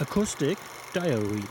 Acoustic Diary.